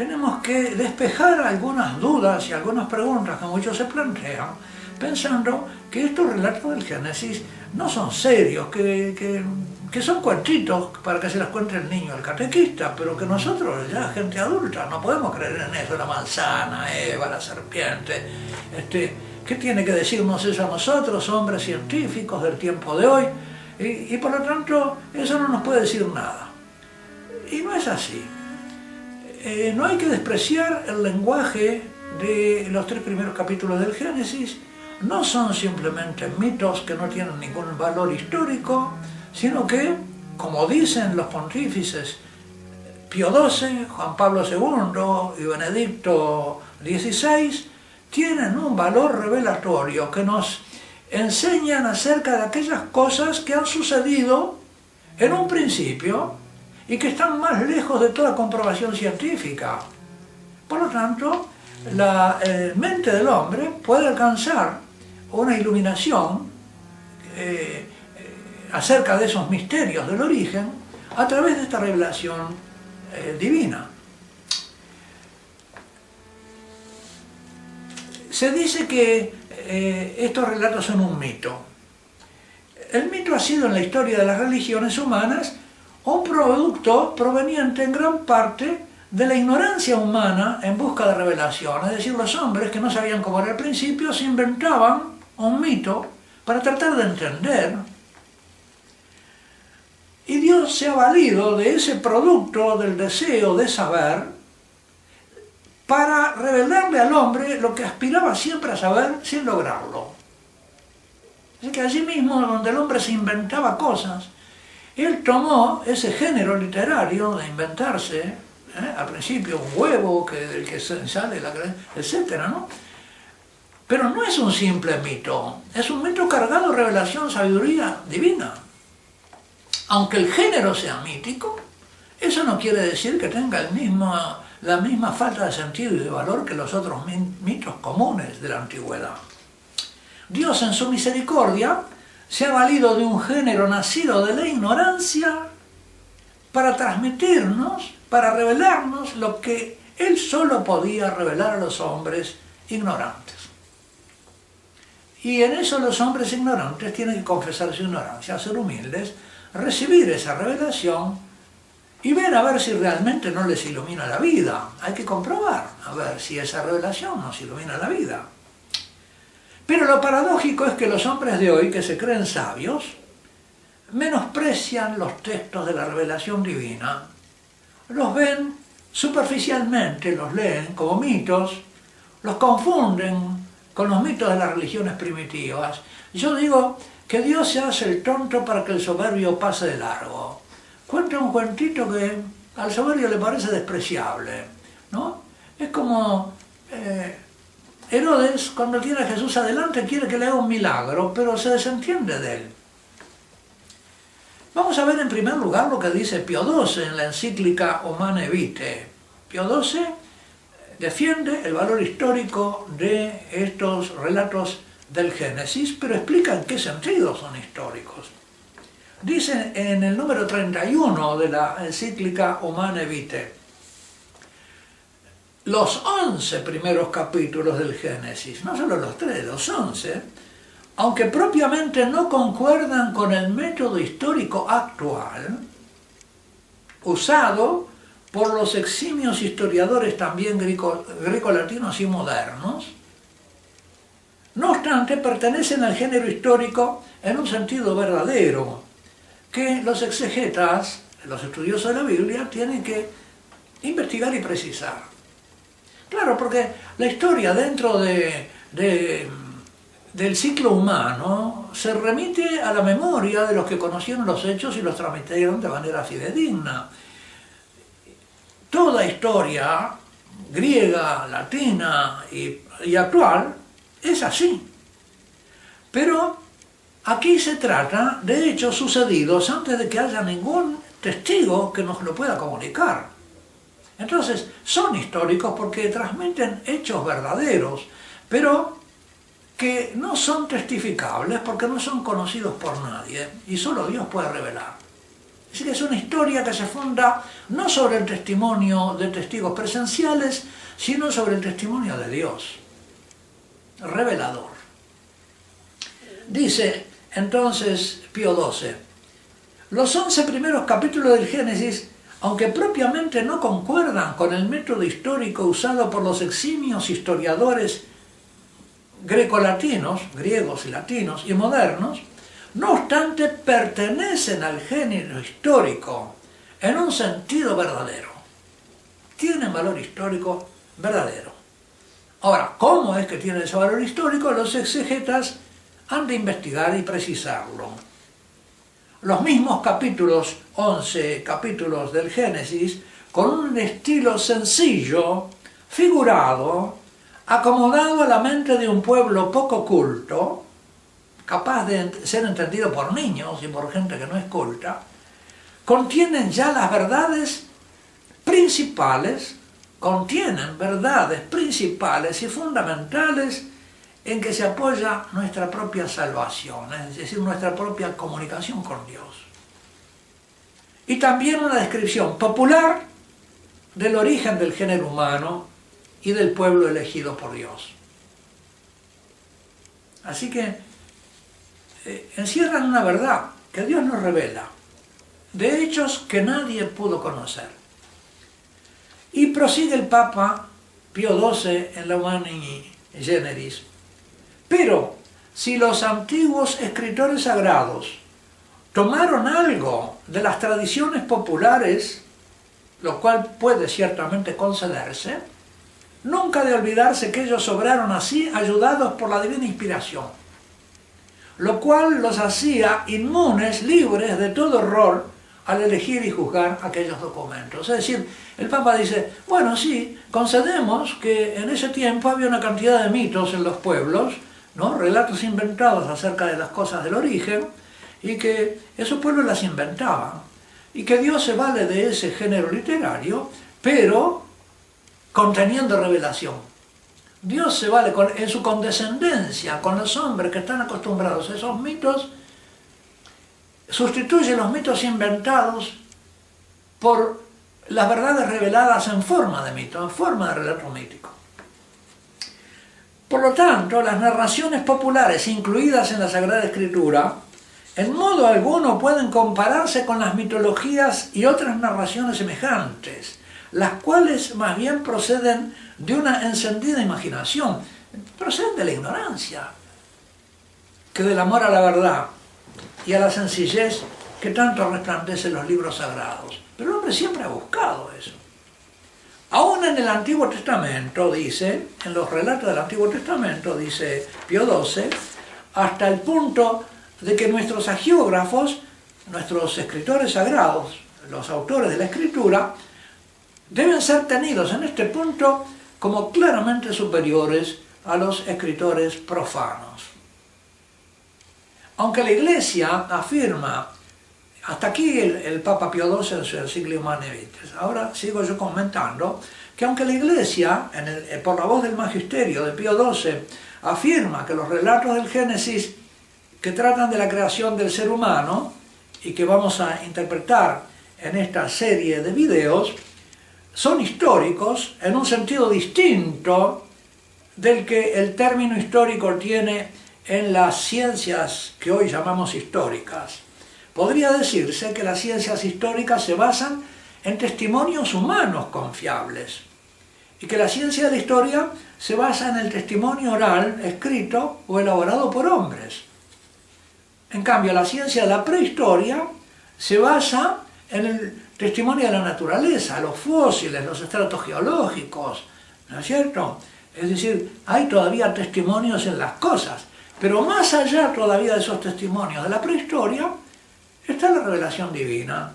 tenemos que despejar algunas dudas y algunas preguntas que muchos se plantean, pensando que estos relatos del Génesis no son serios, que, que, son cuentitos para que se las cuente el niño, el catequista, pero que nosotros, ya gente adulta, no podemos creer en eso, la manzana, Eva, la serpiente. Este, ¿Qué tiene que decirnos eso a nosotros, hombres científicos del tiempo de hoy? Y, y por lo tanto, eso no nos puede decir nada. Y no es así. Eh, no hay que despreciar el lenguaje de los tres primeros capítulos del Génesis, no son simplemente mitos que no tienen ningún valor histórico, sino que, como dicen los pontífices Pío XII, Juan Pablo II y Benedicto XVI, tienen un valor revelatorio que nos enseñan acerca de aquellas cosas que han sucedido en un principio y que están más lejos de toda comprobación científica. Por lo tanto, la eh, mente del hombre puede alcanzar una iluminación eh, eh, acerca de esos misterios del origen a través de esta revelación divina. Se dice que estos relatos son un mito. El mito ha sido en la historia de las religiones humanas un producto proveniente en gran parte de la ignorancia humana en busca de revelación. Es decir, los hombres que no sabían cómo era al principio se inventaban un mito para tratar de entender. Y Dios se ha valido de ese producto del deseo de saber para revelarle al hombre lo que aspiraba siempre a saber sin lograrlo. Así que allí mismo donde el hombre se inventaba cosas, él tomó ese género literario de inventarse, ¿eh? al principio un huevo que, del que sale la etcétera, ¿no? Pero no es un simple mito, es un mito cargado de revelación, sabiduría divina. Aunque el género sea mítico, eso no quiere decir que tenga el mismo, la misma falta de sentido y de valor que los otros mitos comunes de la antigüedad. Dios en su misericordia se ha valido de un género nacido de la ignorancia para transmitirnos, para revelarnos lo que él solo podía revelar a los hombres ignorantes. Y en eso los hombres ignorantes tienen que confesar su ignorancia, ser humildes, recibir esa revelación y ver a ver si realmente no les ilumina la vida. Hay que comprobar, a ver si esa revelación nos ilumina la vida. Pero lo paradójico es que los hombres de hoy, que se creen sabios, menosprecian los textos de la revelación divina, los ven superficialmente, los leen como mitos, los confunden con los mitos de las religiones primitivas. Yo digo que Dios se hace el tonto para que el soberbio pase de largo. Cuenta un cuentito que al soberbio le parece despreciable, ¿no? Es como... Eh, Herodes, cuando tiene a Jesús adelante, quiere que le haga un milagro, pero se desentiende de él. Vamos a ver en primer lugar lo que dice Pío XII en la encíclica Humane Vitae. Pío XII defiende el valor histórico de estos relatos del Génesis, pero explica en qué sentido son históricos. Dice en el número 31 de la encíclica Humane Vitae, los 11 primeros capítulos del Génesis, no solo los tres, los 11, aunque propiamente no concuerdan con el método histórico actual, usado por los eximios historiadores también greco-latinos y modernos, no obstante pertenecen al género histórico en un sentido verdadero, que los exegetas, los estudiosos de la Biblia, tienen que investigar y precisar. Claro, porque la historia dentro de, del ciclo humano se remite a la memoria de los que conocieron los hechos y los transmitieron de manera fidedigna. Toda historia griega, latina y, y actual es así. Pero aquí se trata de hechos sucedidos antes de que haya ningún testigo que nos lo pueda comunicar. Entonces, son históricos porque transmiten hechos verdaderos, pero que no son testificables porque no son conocidos por nadie y solo Dios puede revelar. Así que es una historia que se funda no sobre el testimonio de testigos presenciales, sino sobre el testimonio de Dios, revelador. Dice entonces Pío XII, los once primeros capítulos del Génesis, aunque propiamente no concuerdan con el método histórico usado por los eximios historiadores grecolatinos, griegos y latinos y modernos, no obstante pertenecen al género histórico en un sentido verdadero. Tienen valor histórico verdadero. Ahora, ¿cómo es que tiene ese valor histórico? Los exegetas han de investigar y precisarlo. Los mismos capítulos, 11 capítulos del Génesis, con un estilo sencillo, figurado, acomodado a la mente de un pueblo poco culto, capaz de ser entendido por niños y por gente que no es culta, contienen ya las verdades principales, contienen verdades principales y fundamentales en que se apoya nuestra propia salvación, es decir, nuestra propia comunicación con Dios. Y también una descripción popular del origen del género humano y del pueblo elegido por Dios. Así que eh, encierran una verdad que Dios nos revela, de hechos que nadie pudo conocer. Y prosigue el Papa Pío XII en la Humani Generis. Pero si los antiguos escritores sagrados tomaron algo de las tradiciones populares, lo cual puede ciertamente concederse, nunca de olvidarse que ellos obraron así ayudados por la divina inspiración lo cual los hacía inmunes, libres de todo error al elegir y juzgar aquellos documentos. Es decir, el Papa dice, bueno, sí, concedemos que en ese tiempo había una cantidad de mitos en los pueblos, ¿no? relatos inventados acerca de las cosas del origen, y que esos pueblos las inventaban, y que Dios se vale de ese género literario, pero conteniendo revelación. Dios se vale en su condescendencia con los hombres que están acostumbrados a esos mitos, sustituye los mitos inventados por las verdades reveladas en forma de mito, en forma de relato mítico. Por lo tanto, las narraciones populares incluidas en la Sagrada Escritura en modo alguno pueden compararse con las mitologías y otras narraciones semejantes, las cuales más bien proceden de una encendida imaginación, proceden de la ignorancia, que del amor a la verdad y a la sencillez que tanto resplandecen los libros sagrados. Pero el hombre siempre ha buscado eso. Aún en el Antiguo Testamento, dice, en los relatos del Antiguo Testamento, dice Pío XII, hasta el punto de que nuestros agiógrafos, nuestros escritores sagrados, los autores de la escritura, deben ser tenidos en este punto como claramente superiores a los escritores profanos. Aunque la Iglesia afirma, hasta aquí el, Papa Pío XII en su encíclica Humane ahora sigo yo comentando, que aunque la Iglesia, eh, por la voz del Magisterio de Pío XII, afirma que los relatos del Génesis que tratan de la creación del ser humano y que vamos a interpretar en esta serie de videos, son históricos en un sentido distinto del que el término histórico tiene en las ciencias que hoy llamamos históricas. Podría decirse que las ciencias históricas se basan en testimonios humanos confiables y que la ciencia de la historia se basa en el testimonio oral, escrito o elaborado por hombres. En cambio, la ciencia de la prehistoria se basa en el testimonio de la naturaleza, los fósiles, los estratos geológicos, ¿no es cierto? Es decir, hay todavía testimonios en las cosas, pero más allá todavía de esos testimonios de la prehistoria, está la revelación divina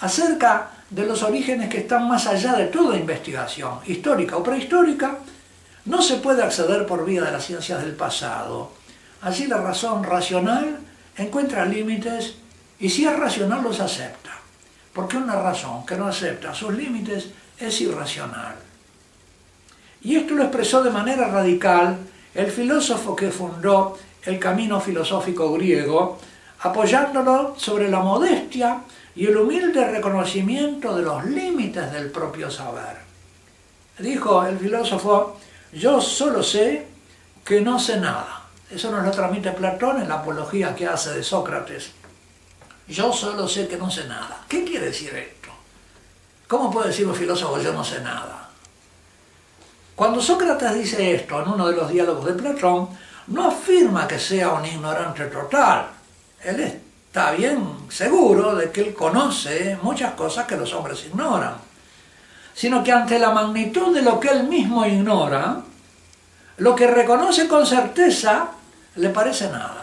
acerca de los orígenes que están más allá de toda investigación, histórica o prehistórica, no se puede acceder por vía de las ciencias del pasado. Allí la razón racional encuentra límites y si es racional los acepta porque una razón que no acepta sus límites es irracional. Y esto lo expresó de manera radical el filósofo que fundó el camino filosófico griego, apoyándolo sobre la modestia y el humilde reconocimiento de los límites del propio saber. Dijo el filósofo, yo solo sé que no sé nada. Eso nos lo transmite Platón en la apología que hace de Sócrates. Yo solo sé que no sé nada. ¿Qué quiere decir esto? ¿Cómo puede decir un filósofo yo no sé nada? Cuando Sócrates dice esto en uno de los diálogos de Platón, no afirma que sea un ignorante total. Él está bien seguro de que él conoce muchas cosas que los hombres ignoran, sino que ante la magnitud de lo que él mismo ignora, lo que reconoce con certeza le parece nada.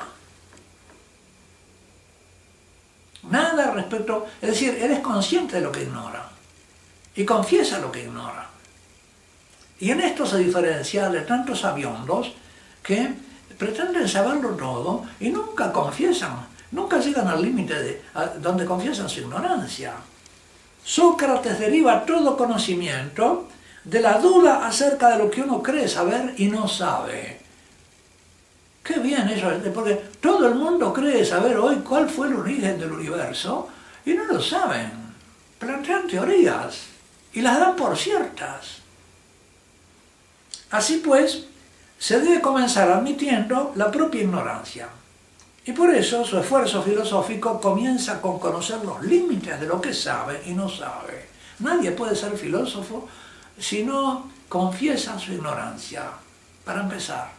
Nada respecto, es decir, él es consciente de lo que ignora y confiesa lo que ignora. Y en esto se diferencia de tantos aviondos que pretenden saberlo todo y nunca confiesan, nunca llegan al límite de donde confiesan su ignorancia. Sócrates deriva todo conocimiento de la duda acerca de lo que uno cree saber y no sabe. Qué bien eso, porque todo el mundo cree saber hoy cuál fue el origen del universo y no lo saben. Plantean teorías y las dan por ciertas. Así pues, se debe comenzar admitiendo la propia ignorancia. Y por eso su esfuerzo filosófico comienza con conocer los límites de lo que sabe y no sabe. Nadie puede ser filósofo si no confiesa su ignorancia, para empezar.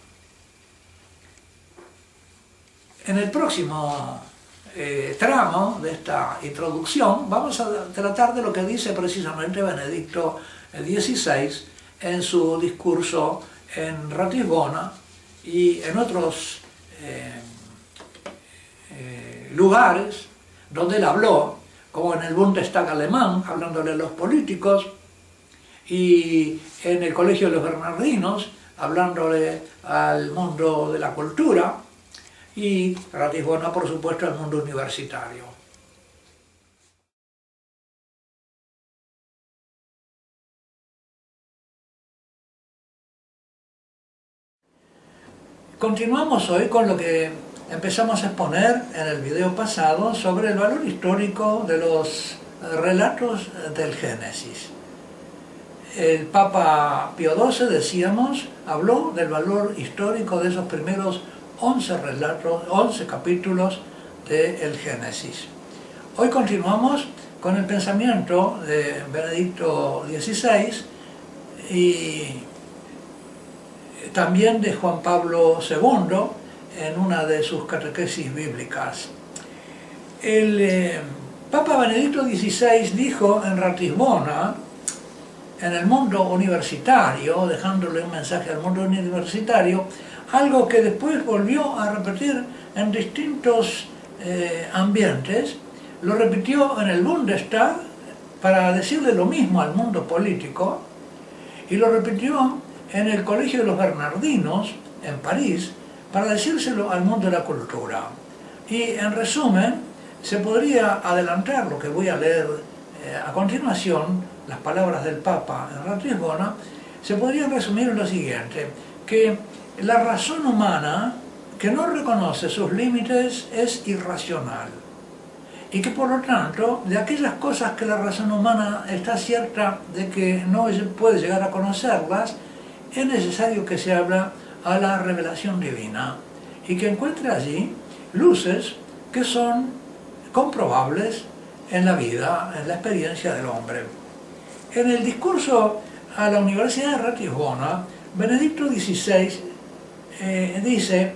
En el próximo eh, tramo de esta introducción vamos a tratar de lo que dice precisamente Benedicto XVI en su discurso en Ratisbona y en otros eh, eh, lugares donde él habló, como en el Bundestag alemán, hablándole a los políticos, y en el Colegio de los Bernardinos, hablándole al mundo de la cultura, y Ratisbona, por supuesto, al mundo universitario. Continuamos hoy con lo que empezamos a exponer en el video pasado sobre el valor histórico de los relatos del Génesis. El Papa Pío XII, decíamos, habló del valor histórico de esos primeros 11 relatos, 11 capítulos del Génesis. Hoy continuamos con el pensamiento de Benedicto XVI y también de Juan Pablo II en una de sus catequesis bíblicas. El eh, Papa Benedicto XVI dijo en Ratisbona, en el mundo universitario, dejándole un mensaje al mundo universitario, algo que después volvió a repetir en distintos eh, ambientes, lo repitió en el Bundestag para decirle lo mismo al mundo político y lo repitió en el Colegio de los Bernardinos, en París, para decírselo al mundo de la cultura. Y en resumen, se podría adelantar lo que voy a leer eh, a continuación, las palabras del Papa en Ratisbona, se podría resumir en lo siguiente, que la razón humana que no reconoce sus límites es irracional y que por lo tanto de aquellas cosas que la razón humana está cierta de que no puede llegar a conocerlas, es necesario que se abra a la revelación divina y que encuentre allí luces que son comprobables en la vida, en la experiencia del hombre. En el discurso a la Universidad de Ratisbona, Benedicto XVI eh, dice,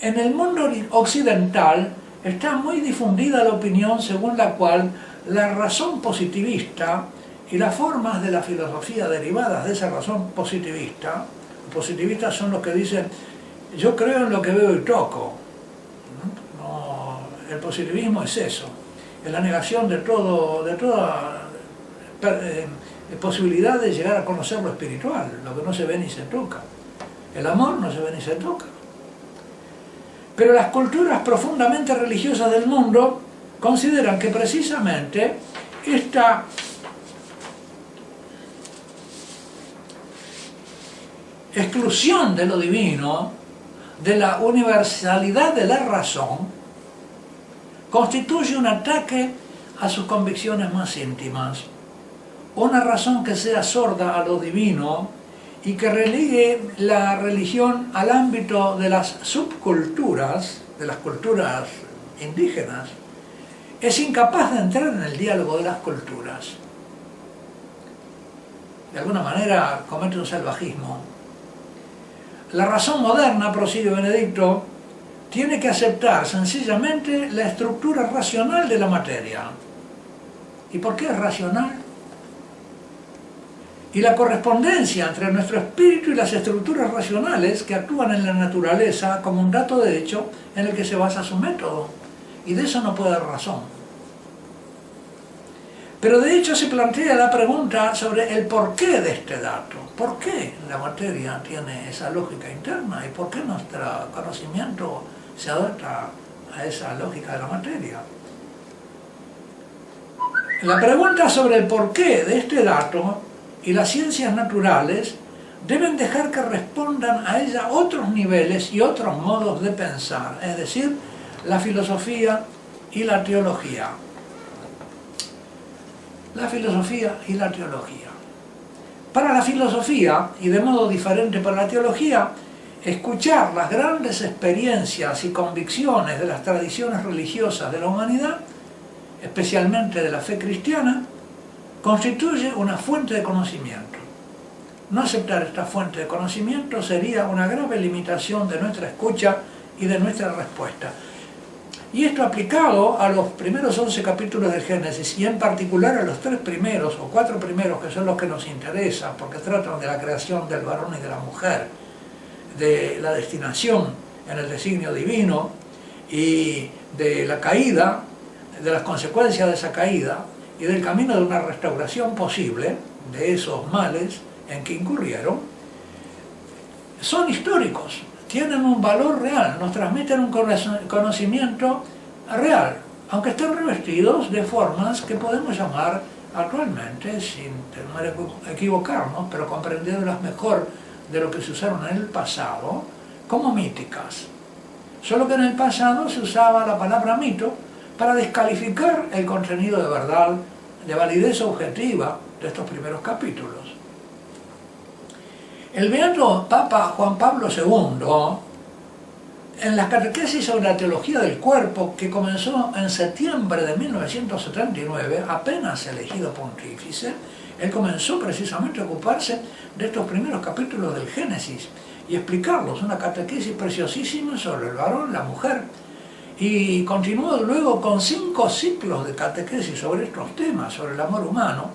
en el mundo occidental está muy difundida la opinión según la cual la razón positivista y las formas de la filosofía derivadas de esa razón positivista, positivistas son los que dicen, yo creo en lo que veo y toco. el positivismo es eso, es la negación de, todo, de toda eh, posibilidad de llegar a conocer lo espiritual, lo que no se ve ni se toca. El amor no se ve ni se toca. Pero las culturas profundamente religiosas del mundo consideran que precisamente esta exclusión de lo divino, de la universalidad de la razón, constituye un ataque a sus convicciones más íntimas, una razón que sea sorda a lo divino y que relegue la religión al ámbito de las subculturas, de las culturas indígenas, es incapaz de entrar en el diálogo de las culturas. De alguna manera comete un salvajismo. La razón moderna, prosigue Benedicto, tiene que aceptar sencillamente la estructura racional de la materia. ¿Y por qué es racional? Y la correspondencia entre nuestro espíritu y las estructuras racionales que actúan en la naturaleza como un dato de hecho en el que se basa su método. Y de eso no puede dar razón. Pero de hecho se plantea la pregunta sobre el porqué de este dato. ¿Por qué la materia tiene esa lógica interna? ¿Y por qué nuestro conocimiento se adapta a esa lógica de la materia? La pregunta sobre el porqué de este dato y las ciencias naturales deben dejar que respondan a ella otros niveles y otros modos de pensar, es decir, la filosofía y la teología. La filosofía y la teología. Para la filosofía, y de modo diferente para la teología, escuchar las grandes experiencias y convicciones de las tradiciones religiosas de la humanidad, especialmente de la fe cristiana, constituye una fuente de conocimiento. No aceptar esta fuente de conocimiento sería una grave limitación de nuestra escucha y de nuestra respuesta. Y esto aplicado a los primeros 11 capítulos del Génesis y en particular a los tres primeros o cuatro primeros que son los que nos interesan porque tratan de la creación del varón y de la mujer, de la destinación en el designio divino y de la caída, de las consecuencias de esa caída, y del camino de una restauración posible de esos males en que incurrieron, son históricos, tienen un valor real, nos transmiten un conocimiento real, aunque estén revestidos de formas que podemos llamar actualmente, sin tener equivocarnos, pero comprendiéndolas mejor de lo que se usaron en el pasado, como míticas. Solo que en el pasado se usaba la palabra mito para descalificar el contenido de verdad, de validez objetiva de estos primeros capítulos. El beato Papa Juan Pablo II, en la catequesis sobre la teología del cuerpo, que comenzó en septiembre de 1979, apenas elegido pontífice, él comenzó precisamente a ocuparse de estos primeros capítulos del Génesis y explicarlos, una catequesis preciosísima sobre el varón, la mujer, y continuó luego con cinco ciclos de catequesis sobre estos temas, sobre el amor humano,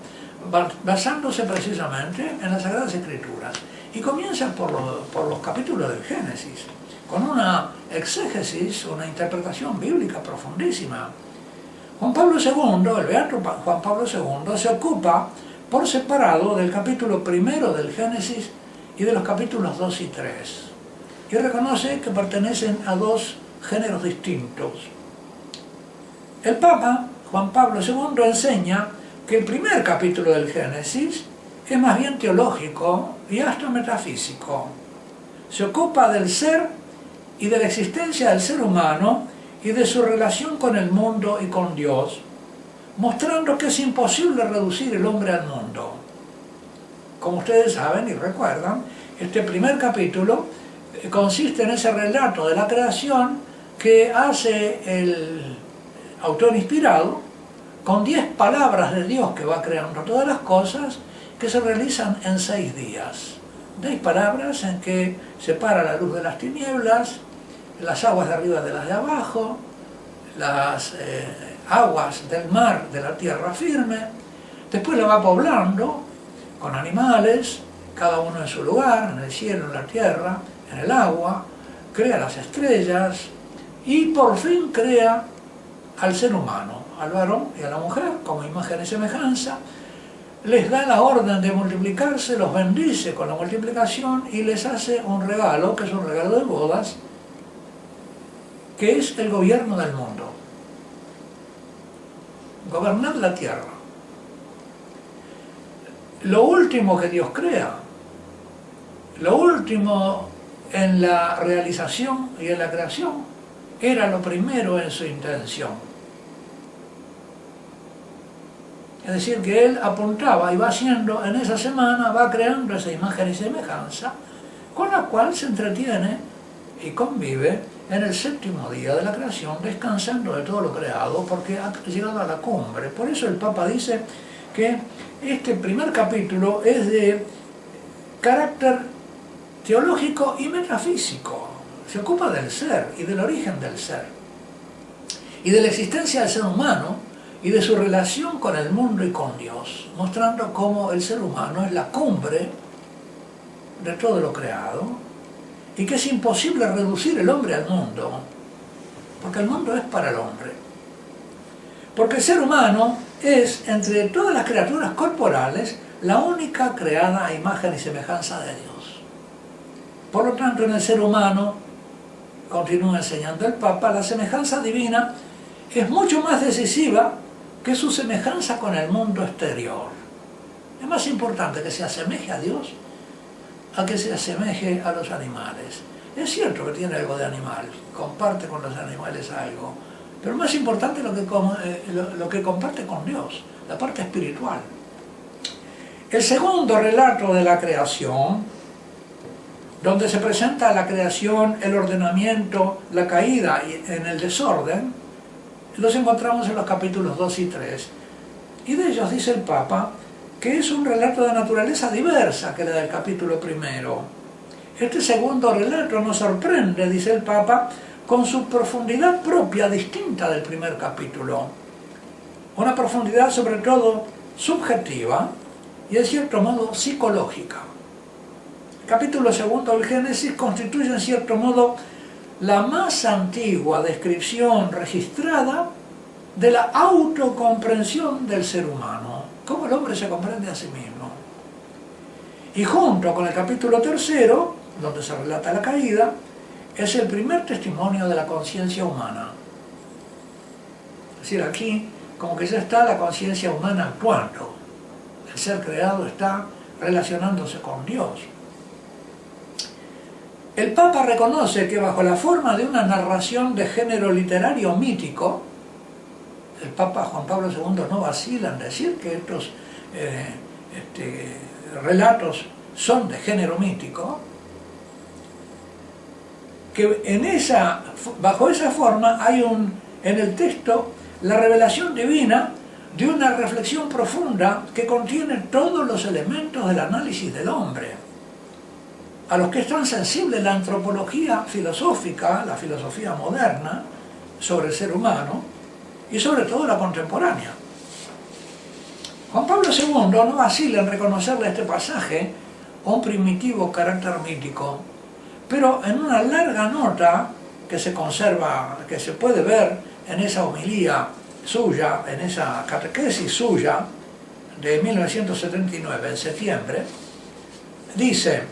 basándose precisamente en las Sagradas Escrituras. Y comienza por los, por los capítulos del Génesis, con una exégesis, una interpretación bíblica profundísima. Juan Pablo II, el beato Juan Pablo II, se ocupa por separado del capítulo primero del Génesis y de los capítulos 2 y 3. Y reconoce que pertenecen a dos géneros distintos. El Papa, Juan Pablo II, enseña que el primer capítulo del Génesis es más bien teológico y hasta metafísico. Se ocupa del ser y de la existencia del ser humano y de su relación con el mundo y con Dios, mostrando que es imposible reducir el hombre al mundo. Como ustedes saben y recuerdan, este primer capítulo eh, consiste en ese relato de la creación que hace el autor inspirado con diez palabras de Dios que va creando todas las cosas que se realizan en seis días. Diez palabras en que separa la luz de las tinieblas, las aguas de arriba de las de abajo, las eh, aguas del mar de la tierra firme, después la va poblando con animales, cada uno en su lugar, en el cielo, en la tierra, en el agua, crea las estrellas, y por fin crea al ser humano, al varón y a la mujer, como imagen y semejanza, les da la orden de multiplicarse, los bendice con la multiplicación y les hace un regalo, que es un regalo de bodas, que es el gobierno del mundo. Gobernar la tierra. Lo último que Dios crea, lo último en la realización y en la creación, era lo primero en su intención. Es decir, que él apuntaba y va haciendo en esa semana, va creando esa imagen y semejanza, con la cual se entretiene y convive en el séptimo día de la creación, descansando de todo lo creado, porque ha llegado a la cumbre. Por eso el Papa dice que este primer capítulo es de carácter teológico y metafísico. Se ocupa del ser y del origen del ser, y de la existencia del ser humano, y de su relación con el mundo y con Dios, mostrando cómo el ser humano es la cumbre de todo lo creado y que es imposible reducir el hombre al mundo, porque el mundo es para el hombre. Porque el ser humano es, entre todas las criaturas corporales, la única creada a imagen y semejanza de Dios. Por lo tanto, en el ser humano, continúa enseñando el Papa, la semejanza divina es mucho más decisiva que su semejanza con el mundo exterior. Es más importante que se asemeje a Dios a que se asemeje a los animales. Es cierto que tiene algo de animal, comparte con los animales algo, pero más importante lo que, eh, lo que comparte con Dios, la parte espiritual. El segundo relato de la creación, donde se presenta la creación, el ordenamiento, la caída en el desorden, los encontramos en los capítulos 2 y 3. Y de ellos dice el Papa que es un relato de naturaleza diversa que la del capítulo primero. Este segundo relato nos sorprende, dice el Papa, con su profundidad propia distinta del primer capítulo. Una profundidad sobre todo subjetiva y en cierto modo psicológica. El capítulo segundo del Génesis constituye en cierto modo la más antigua descripción registrada de la autocomprensión del ser humano, cómo el hombre se comprende a sí mismo. Y junto con el capítulo tercero, donde se relata la caída, es el primer testimonio de la conciencia humana. Es decir, aquí como que ya está la conciencia humana actuando. El ser creado está relacionándose con Dios. El Papa reconoce que bajo la forma de una narración de género literario mítico, el Papa Juan Pablo II no vacila en decir que estos eh, este, relatos son de género mítico, que en esa, bajo esa forma hay un, en el texto la revelación divina de una reflexión profunda que contiene todos los elementos del análisis del hombre a los que es tan sensible la antropología filosófica, la filosofía moderna, sobre el ser humano y sobre todo la contemporánea. Juan Pablo II no vacila en reconocerle este pasaje un primitivo carácter mítico, pero en una larga nota que se conserva, que se puede ver en esa homilía suya, en esa catequesis suya de 1979, en septiembre, dice,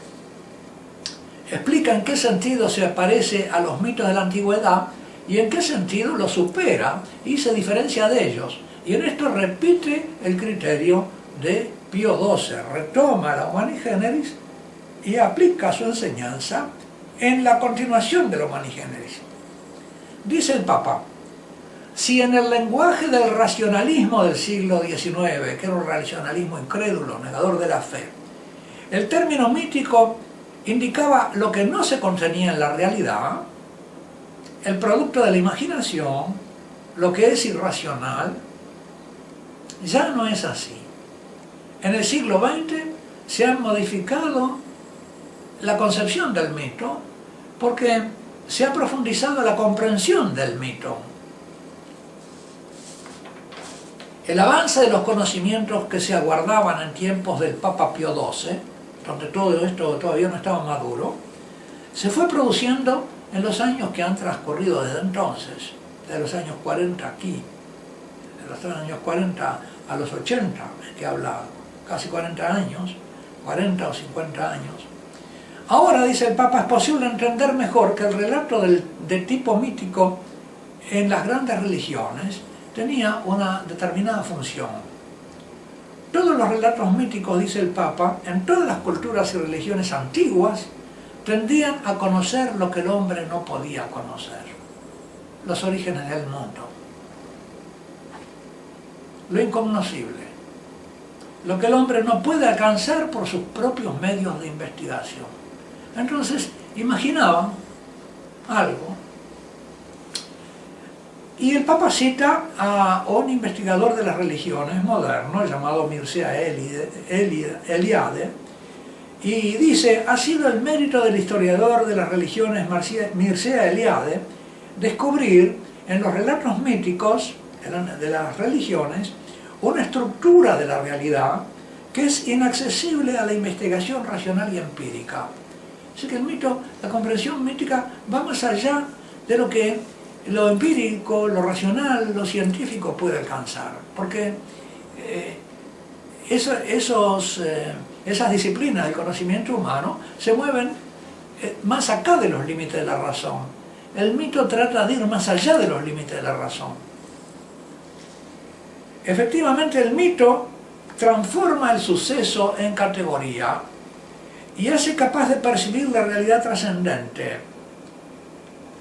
explica en qué sentido se parece a los mitos de la antigüedad y en qué sentido los supera y se diferencia de ellos. Y en esto repite el criterio de Pío XII, retoma la Humanigeneris y aplica su enseñanza en la continuación de la Humanigeneris. Dice el Papa, si en el lenguaje del racionalismo del siglo XIX, que era un racionalismo incrédulo, negador de la fe, el término mítico indicaba lo que no se contenía en la realidad, el producto de la imaginación, lo que es irracional, ya no es así. En el siglo XX se ha modificado la concepción del mito porque se ha profundizado la comprensión del mito. El avance de los conocimientos que se aguardaban en tiempos del Papa Pío XII donde todo esto todavía no estaba maduro, se fue produciendo en los años que han transcurrido desde entonces, de los años 40 aquí, de los años 40 a los 80, que habla casi 40 años, 40 o 50 años. Ahora, dice el Papa, es posible entender mejor que el relato del, de tipo mítico en las grandes religiones tenía una determinada función todos los relatos míticos, dice el Papa, en todas las culturas y religiones antiguas, tendían a conocer lo que el hombre no podía conocer, los orígenes del mundo, lo incognoscible, lo que el hombre no puede alcanzar por sus propios medios de investigación. Entonces, imaginaban algo. Y el Papa cita a un investigador de las religiones moderno llamado Mircea Eliade, y dice, ha sido el mérito del historiador de las religiones Mircea Eliade descubrir en los relatos míticos de las religiones una estructura de la realidad que es inaccesible a la investigación racional y empírica. Así que el mito, la comprensión mítica va más allá de lo que lo empírico, lo racional, lo científico puede alcanzar. Porque eh, esos, eh, esas disciplinas del conocimiento humano se mueven eh, más acá de los límites de la razón. El mito trata de ir más allá de los límites de la razón. Efectivamente el mito transforma el suceso en categoría y hace capaz de percibir la realidad trascendente.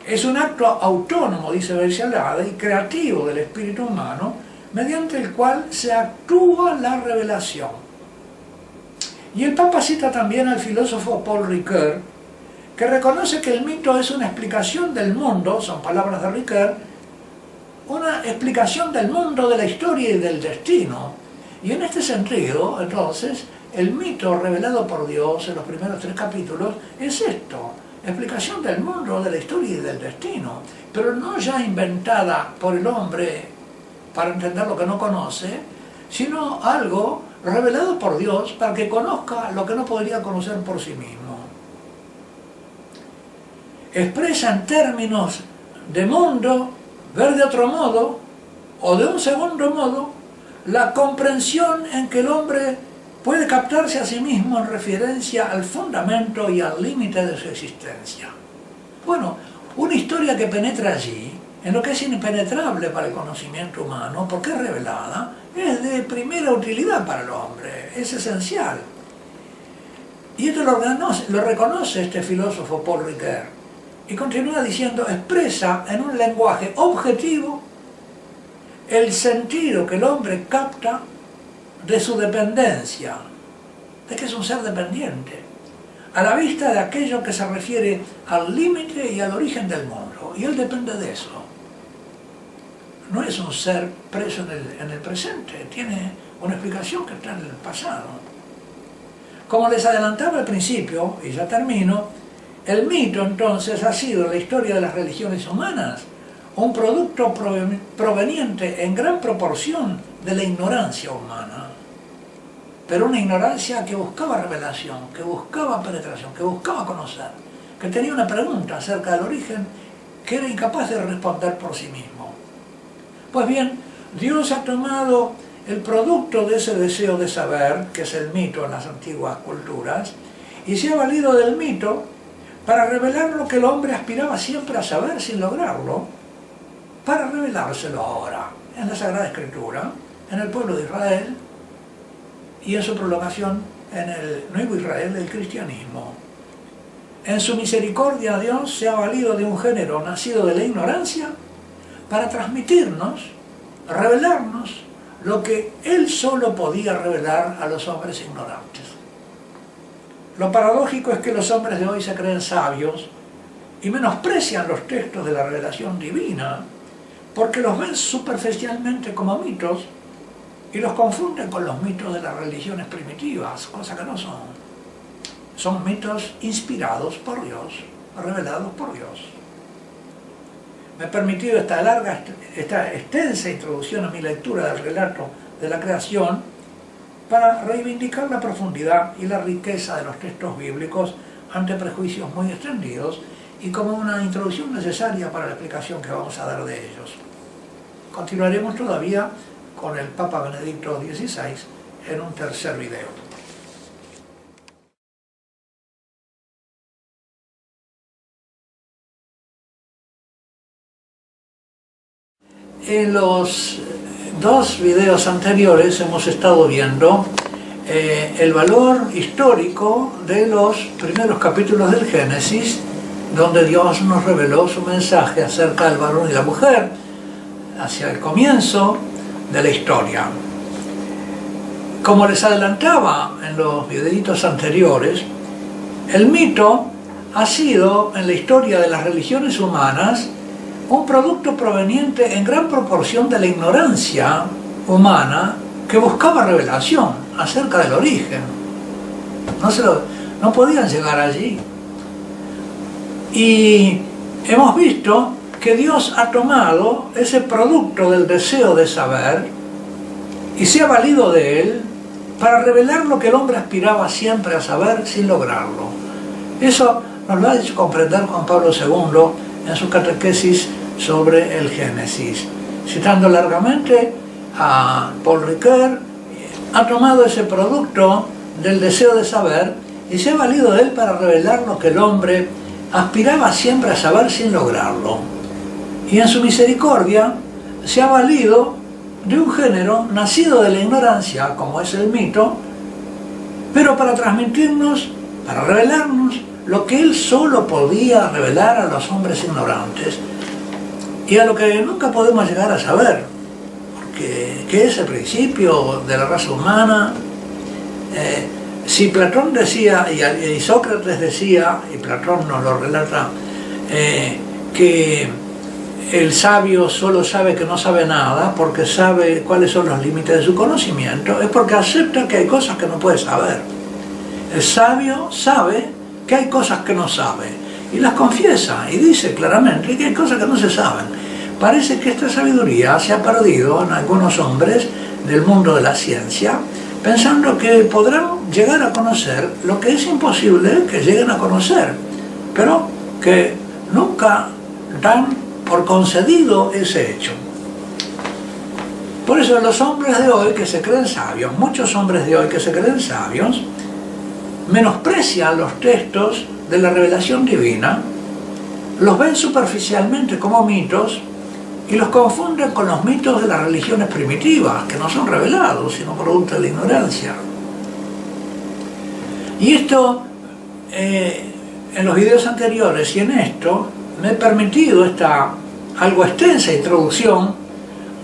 Es un acto autónomo, dice Bercialada, y creativo del espíritu humano, mediante el cual se actúa la revelación. Y el Papa cita también al filósofo Paul Ricoeur, que reconoce que el mito es una explicación del mundo, son palabras de Ricoeur, una explicación del mundo, de la historia y del destino. Y en este sentido, entonces, el mito revelado por Dios en los primeros tres capítulos es esto, explicación del mundo, de la historia y del destino, pero no ya inventada por el hombre para entender lo que no conoce, sino algo revelado por Dios para que conozca lo que no podría conocer por sí mismo. Expresa en términos de mundo, ver de otro modo, o de un segundo modo, la comprensión en que el hombre puede captarse a sí mismo en referencia al fundamento y al límite de su existencia. Bueno, una historia que penetra allí, en lo que es impenetrable para el conocimiento humano, porque es revelada, es de primera utilidad para el hombre, es esencial. Y esto lo, reconoce este filósofo Paul Ricoeur, y continúa diciendo, expresa en un lenguaje objetivo el sentido que el hombre capta de su dependencia, de que es un ser dependiente, a la vista de aquello que se refiere al límite y al origen del mundo. Y él depende de eso. No es un ser preso en el, en presente, tiene una explicación que está en el pasado. Como les adelantaba al principio, y ya termino, el mito entonces ha sido la historia de las religiones humanas, un producto proveniente en gran proporción de la ignorancia humana pero una ignorancia que buscaba revelación, que buscaba penetración, que buscaba conocer, que tenía una pregunta acerca del origen que era incapaz de responder por sí mismo. Pues bien, Dios ha tomado el producto de ese deseo de saber, que es el mito en las antiguas culturas, y se ha valido del mito para revelar lo que el hombre aspiraba siempre a saber sin lograrlo, para revelárselo ahora en la Sagrada Escritura, en el pueblo de Israel, y en su prolongación en el nuevo Israel del cristianismo. En su misericordia Dios se ha valido de un género nacido de la ignorancia para transmitirnos, revelarnos lo que Él solo podía revelar a los hombres ignorantes. Lo paradójico es que los hombres de hoy se creen sabios y menosprecian los textos de la revelación divina porque los ven superficialmente como mitos y los confunden con los mitos de las religiones primitivas, cosa que no son. Son mitos inspirados por Dios, revelados por Dios. Me he permitido esta larga, esta extensa introducción a mi lectura del relato de la creación para reivindicar la profundidad y la riqueza de los textos bíblicos ante prejuicios muy extendidos y como una introducción necesaria para la explicación que vamos a dar de ellos. Continuaremos todavía con el Papa Benedicto XVI en un tercer video. En los dos videos anteriores hemos estado viendo eh, el valor histórico de los primeros capítulos del Génesis, donde Dios nos reveló su mensaje acerca del varón y la mujer, hacia el comienzo de la historia. como les adelantaba en los videitos anteriores, el mito ha sido en la historia de las religiones humanas un producto proveniente en gran proporción de la ignorancia humana que buscaba revelación acerca del origen. No, se no podían llegar allí. Y hemos visto que Dios ha tomado ese producto del deseo de saber y se ha valido de él para revelar lo que el hombre aspiraba siempre a saber sin lograrlo. Eso nos lo ha dicho comprender Juan Pablo II en su catequesis sobre el Génesis. Citando largamente a Paul Ricoeur, ha tomado ese producto del deseo de saber y se ha valido de él para revelar lo que el hombre aspiraba siempre a saber sin lograrlo. Y en su misericordia se ha valido de un género nacido de la ignorancia, como es el mito, pero para transmitirnos, para revelarnos lo que él solo podía revelar a los hombres ignorantes y a lo que nunca podemos llegar a saber, porque ¿qué es el principio de la raza humana? Eh, si Platón decía, y, Sócrates decía, y Platón nos lo relata, eh, que el sabio solo sabe que no sabe nada porque sabe cuáles son los límites de su conocimiento, es porque acepta que hay cosas que no puede saber. El sabio sabe que hay cosas que no sabe y las confiesa y dice claramente que hay cosas que no se saben. Parece que esta sabiduría se ha perdido en algunos hombres del mundo de la ciencia, pensando que podrán llegar a conocer lo que es imposible que lleguen a conocer, pero que nunca dan por concedido ese hecho. Por eso los hombres de hoy que se creen sabios, muchos hombres de hoy que se creen sabios, menosprecian los textos de la revelación divina, los ven superficialmente como mitos y los confunden con los mitos de las religiones primitivas, que no son revelados, sino producto de la ignorancia. Y esto, eh, en los videos anteriores y en esto, me he permitido esta algo extensa introducción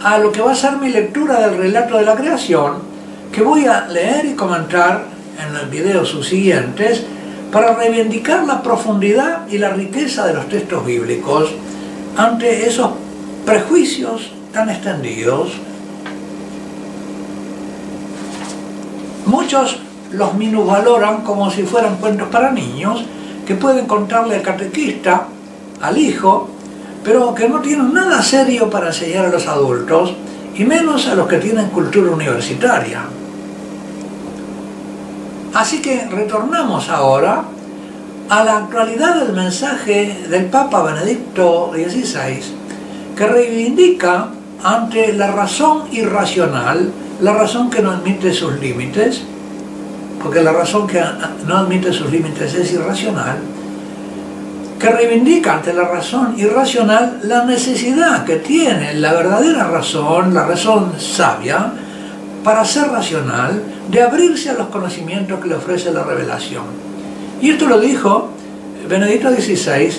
a lo que va a ser mi lectura del relato de la creación, que voy a leer y comentar en los videos subsiguientes para reivindicar la profundidad y la riqueza de los textos bíblicos ante esos prejuicios tan extendidos. Muchos los minusvaloran como si fueran cuentos para niños que pueden contarle al catequista al hijo, pero que no tienen nada serio para enseñar a los adultos, y menos a los que tienen cultura universitaria. Así que retornamos ahora a la actualidad del mensaje del Papa Benedicto XVI, que reivindica ante la razón irracional, la razón que no admite sus límites, porque la razón que no admite sus límites es irracional, que reivindica ante la razón irracional la necesidad que tiene la verdadera razón, la razón sabia, para ser racional, de abrirse a los conocimientos que le ofrece la revelación. Y esto lo dijo Benedicto XVI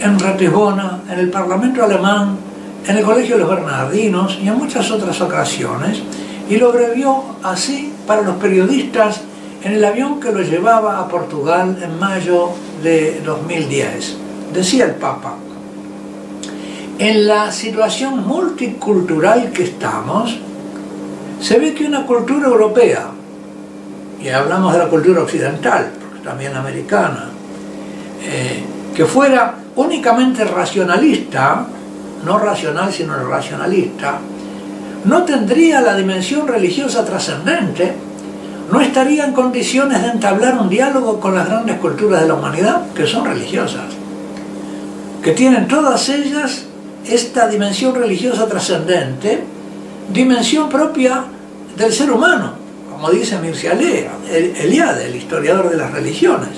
en Ratisbona, en el Parlamento alemán, en el Colegio de los Bernardinos y en muchas otras ocasiones, y lo abrevió así para los periodistas en el avión que lo llevaba a Portugal en mayo de 2010. Decía el Papa, en la situación multicultural que estamos, se ve que una cultura europea, y hablamos de la cultura occidental, porque también americana, eh, que fuera únicamente racionalista, no racional sino racionalista, no tendría la dimensión religiosa trascendente no estaría en condiciones de entablar un diálogo con las grandes culturas de la humanidad, que son religiosas, que tienen todas ellas esta dimensión religiosa trascendente, dimensión propia del ser humano, como dice Mircea Eliade, el historiador de las religiones.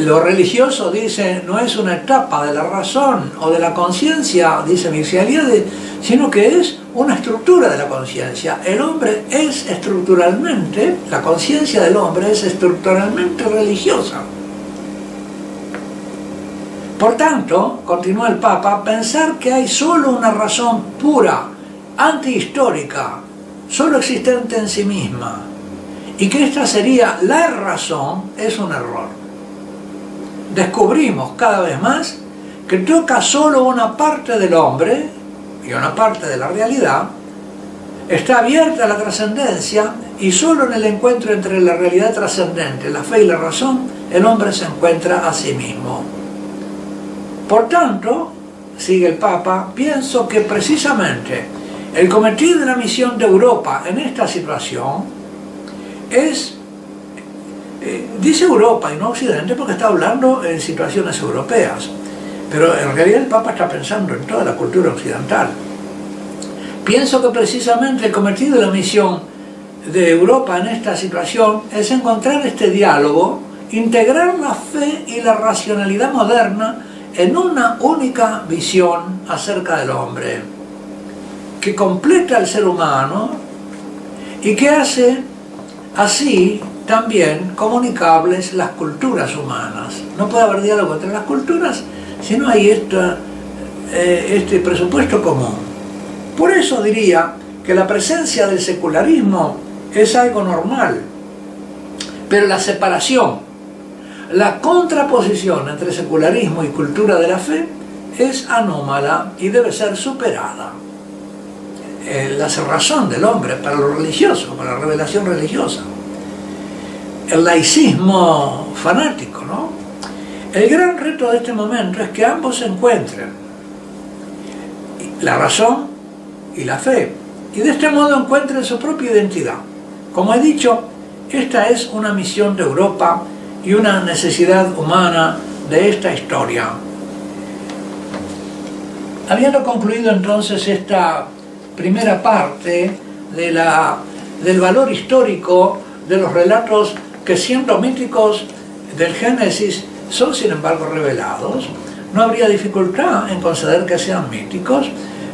Lo religioso, dice, no es una etapa de la razón o de la conciencia, dice Mircea Eliade, sino que es una estructura de la conciencia. El hombre es estructuralmente, la conciencia del hombre es estructuralmente religiosa. Por tanto, continúa el Papa, pensar que hay solo una razón pura, antihistórica, solo existente en sí misma, y que esta sería la razón, es un error. Descubrimos cada vez más que toca solo una parte del hombre y una parte de la realidad, está abierta a la trascendencia y solo en el encuentro entre la realidad trascendente, la fe y la razón, el hombre se encuentra a sí mismo. Por tanto, sigue el Papa, pienso que precisamente el cometido de la misión de Europa en esta situación es, eh, dice Europa y no Occidente porque está hablando en situaciones europeas, pero en realidad el Papa está pensando en toda la cultura occidental. Pienso que precisamente el cometido de la misión de Europa en esta situación es encontrar este diálogo, integrar la fe y la racionalidad moderna en una única visión acerca del hombre, que completa al ser humano y que hace así también comunicables las culturas humanas. No puede haber diálogo entre las culturas si no hay eh, este presupuesto común. Por eso diría que la presencia del secularismo es algo normal, pero la separación la contraposición entre secularismo y cultura de la fe es anómala y debe ser superada. Eh, la cerrazón del hombre para lo religioso, para la revelación religiosa. El laicismo fanático, ¿no? El gran reto de este momento es que ambos se encuentren la razón y la fe, y de este modo encuentren su propia identidad. Como he dicho, esta es una misión de Europa y una necesidad humana de esta historia. Habiendo concluido entonces esta primera parte de la, del valor histórico de los relatos que siendo míticos del Génesis son sin embargo revelados, no habría dificultad en conceder que sean míticos,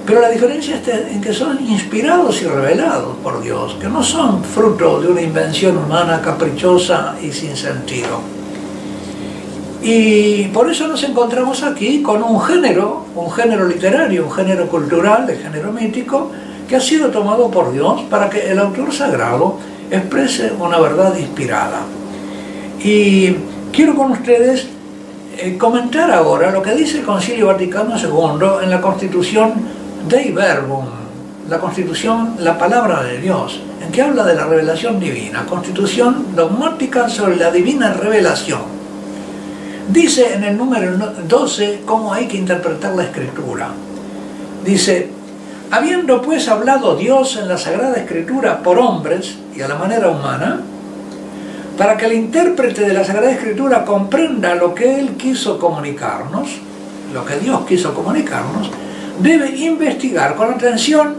pero la diferencia está en que son inspirados y revelados por Dios, que no son fruto de una invención humana caprichosa y sin sentido. Y por eso nos encontramos aquí con un género, un género literario, un género cultural, de género mítico, que ha sido tomado por Dios para que el autor sagrado exprese una verdad inspirada. Y quiero con ustedes eh, comentar ahora lo que dice el Concilio Vaticano II en la Constitución Dei Verbum, la constitución, la palabra de Dios, en que habla de la revelación divina, constitución dogmática sobre la divina revelación. Dice en el número 12 cómo hay que interpretar la escritura. Dice, habiendo pues hablado Dios en la Sagrada Escritura por hombres y a la manera humana, para que el intérprete de la Sagrada Escritura comprenda lo que Él quiso comunicarnos, lo que Dios quiso comunicarnos, debe investigar con atención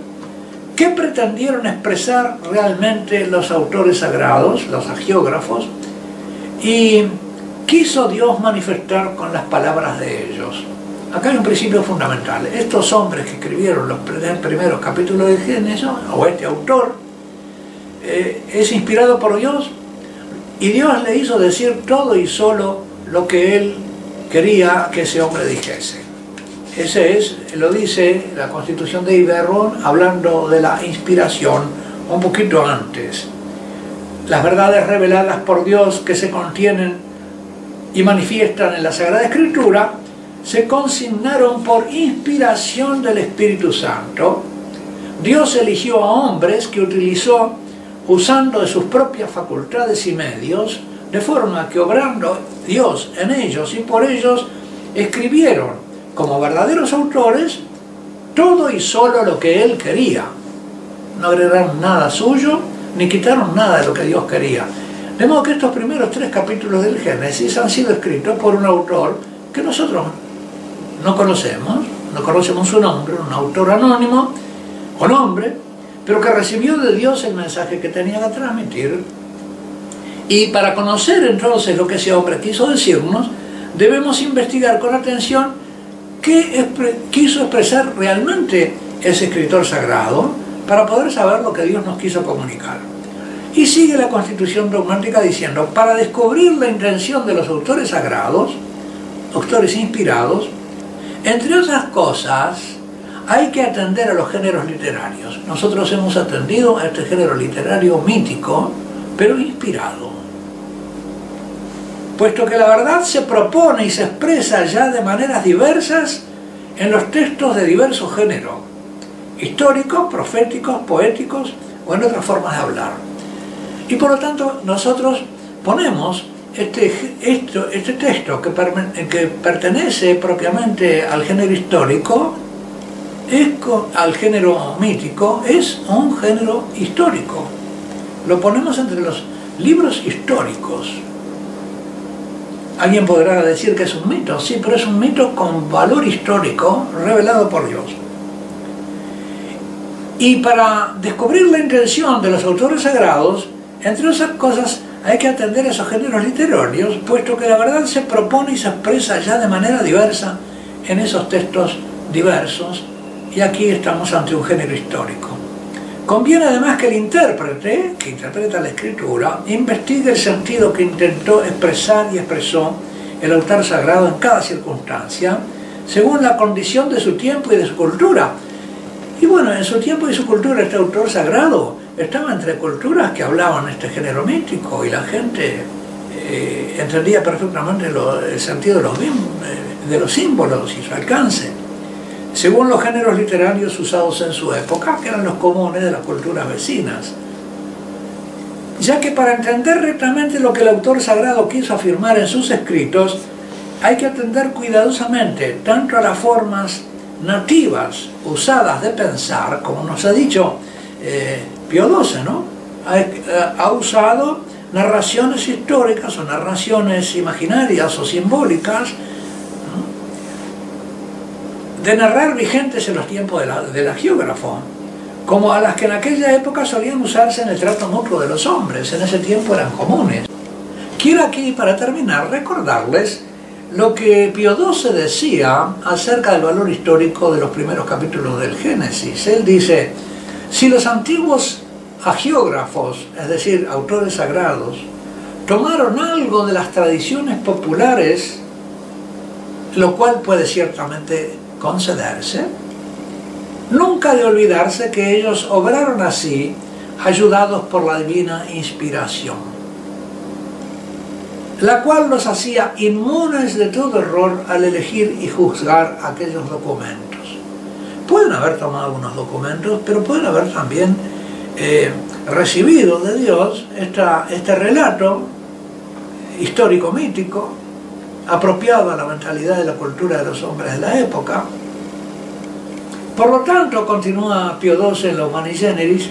qué pretendieron expresar realmente los autores sagrados, los agiógrafos, y quiso Dios manifestar con las palabras de ellos. Acá hay un principio fundamental. Estos hombres que escribieron los primeros capítulos de Génesis, o este autor, eh, es inspirado por Dios y Dios le hizo decir todo y solo lo que él quería que ese hombre dijese. Ese es, lo dice la Constitución de Iberron, hablando de la inspiración un poquito antes. Las verdades reveladas por Dios que se contienen y manifiestan en la Sagrada Escritura se consignaron por inspiración del Espíritu Santo. Dios eligió a hombres que utilizó usando de sus propias facultades y medios, de forma que obrando Dios en ellos y por ellos, escribieron como verdaderos autores todo y solo lo que él quería. No agregaron nada suyo, ni quitaron nada de lo que Dios quería. De modo que estos primeros tres capítulos del Génesis han sido escritos por un autor que nosotros no conocemos, no conocemos su nombre, un autor anónimo o nombre, pero que recibió de Dios el mensaje que tenía que transmitir. Y para conocer entonces lo que ese hombre quiso decirnos, debemos investigar con atención qué quiso expresar realmente ese escritor sagrado para poder saber lo que Dios nos quiso comunicar. Y sigue la constitución dogmática diciendo, para descubrir la intención de los autores sagrados, autores inspirados, entre otras cosas, hay que atender a los géneros literarios. Nosotros hemos atendido a este género literario mítico, pero inspirado. Puesto que la verdad se propone y se expresa ya de maneras diversas en los textos de diversos géneros, históricos, proféticos, poéticos o en otras formas de hablar. Y por lo tanto nosotros ponemos este, este texto que, que pertenece propiamente al género histórico, es, al género mítico, es un género histórico. Lo ponemos entre los libros históricos. Alguien podrá decir que es un mito, sí, pero es un mito con valor histórico revelado por Dios. Y para descubrir la intención de los autores sagrados, entre esas cosas hay que atender esos géneros literarios, puesto que la verdad se propone y se expresa ya de manera diversa en esos textos diversos, y aquí estamos ante un género histórico. Conviene además que el intérprete, que interpreta la escritura, investigue el sentido que intentó expresar y expresó el autor sagrado en cada circunstancia, según la condición de su tiempo y de su cultura. Y bueno, en su tiempo y su cultura este autor sagrado estaba entre culturas que hablaban este género místico y la gente eh, entendía perfectamente el sentido de los, eh, de los símbolos y su alcance, según los géneros literarios usados en su época, que eran los comunes de las culturas vecinas. Ya que para entender rectamente lo que el autor sagrado quiso afirmar en sus escritos, hay que atender cuidadosamente tanto a las formas nativas usadas de pensar, como nos ha dicho eh, Pío XII, ¿no? Ha, usado narraciones históricas o narraciones imaginarias o simbólicas de narrar vigentes en los tiempos de la, de geógrafo, como a las que en aquella época solían usarse en el trato mutuo de los hombres, en ese tiempo eran comunes. Quiero aquí, para terminar, recordarles lo que Pío XII decía acerca del valor histórico de los primeros capítulos del Génesis. Él dice, si los antiguos agiógrafos, es decir, autores sagrados, tomaron algo de las tradiciones populares, lo cual puede ciertamente concederse, nunca de olvidarse que ellos obraron así, ayudados por la divina inspiración, la cual los hacía inmunes de todo error al elegir y juzgar aquellos documentos. Pueden haber tomado algunos documentos, pero pueden haber también eh, recibido de Dios este relato histórico-mítico, apropiado a la mentalidad de la cultura de los hombres de la época. Por lo tanto, continúa Pío XII en la Humani Generis,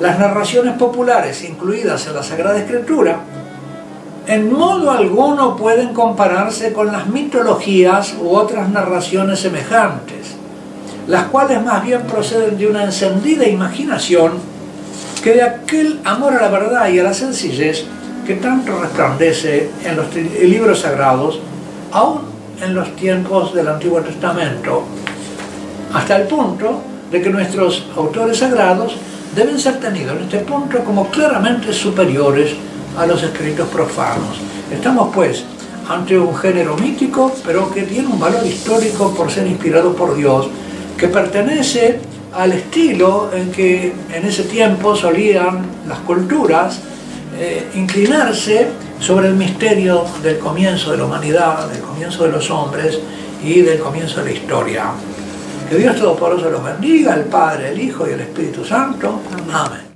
las narraciones populares incluidas en la Sagrada Escritura en modo alguno pueden compararse con las mitologías u otras narraciones semejantes, las cuales más bien proceden de una encendida imaginación que de aquel amor a la verdad y a la sencillez que tanto resplandece en los libros sagrados, aún en los tiempos del Antiguo Testamento, hasta el punto de que nuestros autores sagrados deben ser tenidos en este punto como claramente superiores a los escritos profanos. Estamos pues ante un género mítico, pero que tiene un valor histórico por ser inspirado por Dios, que pertenece al estilo en que en ese tiempo solían las culturas eh, inclinarse sobre el misterio del comienzo de la humanidad, del comienzo de los hombres y del comienzo de la historia. Que Dios Todopoderoso los bendiga, el Padre, el Hijo y el Espíritu Santo. Amén.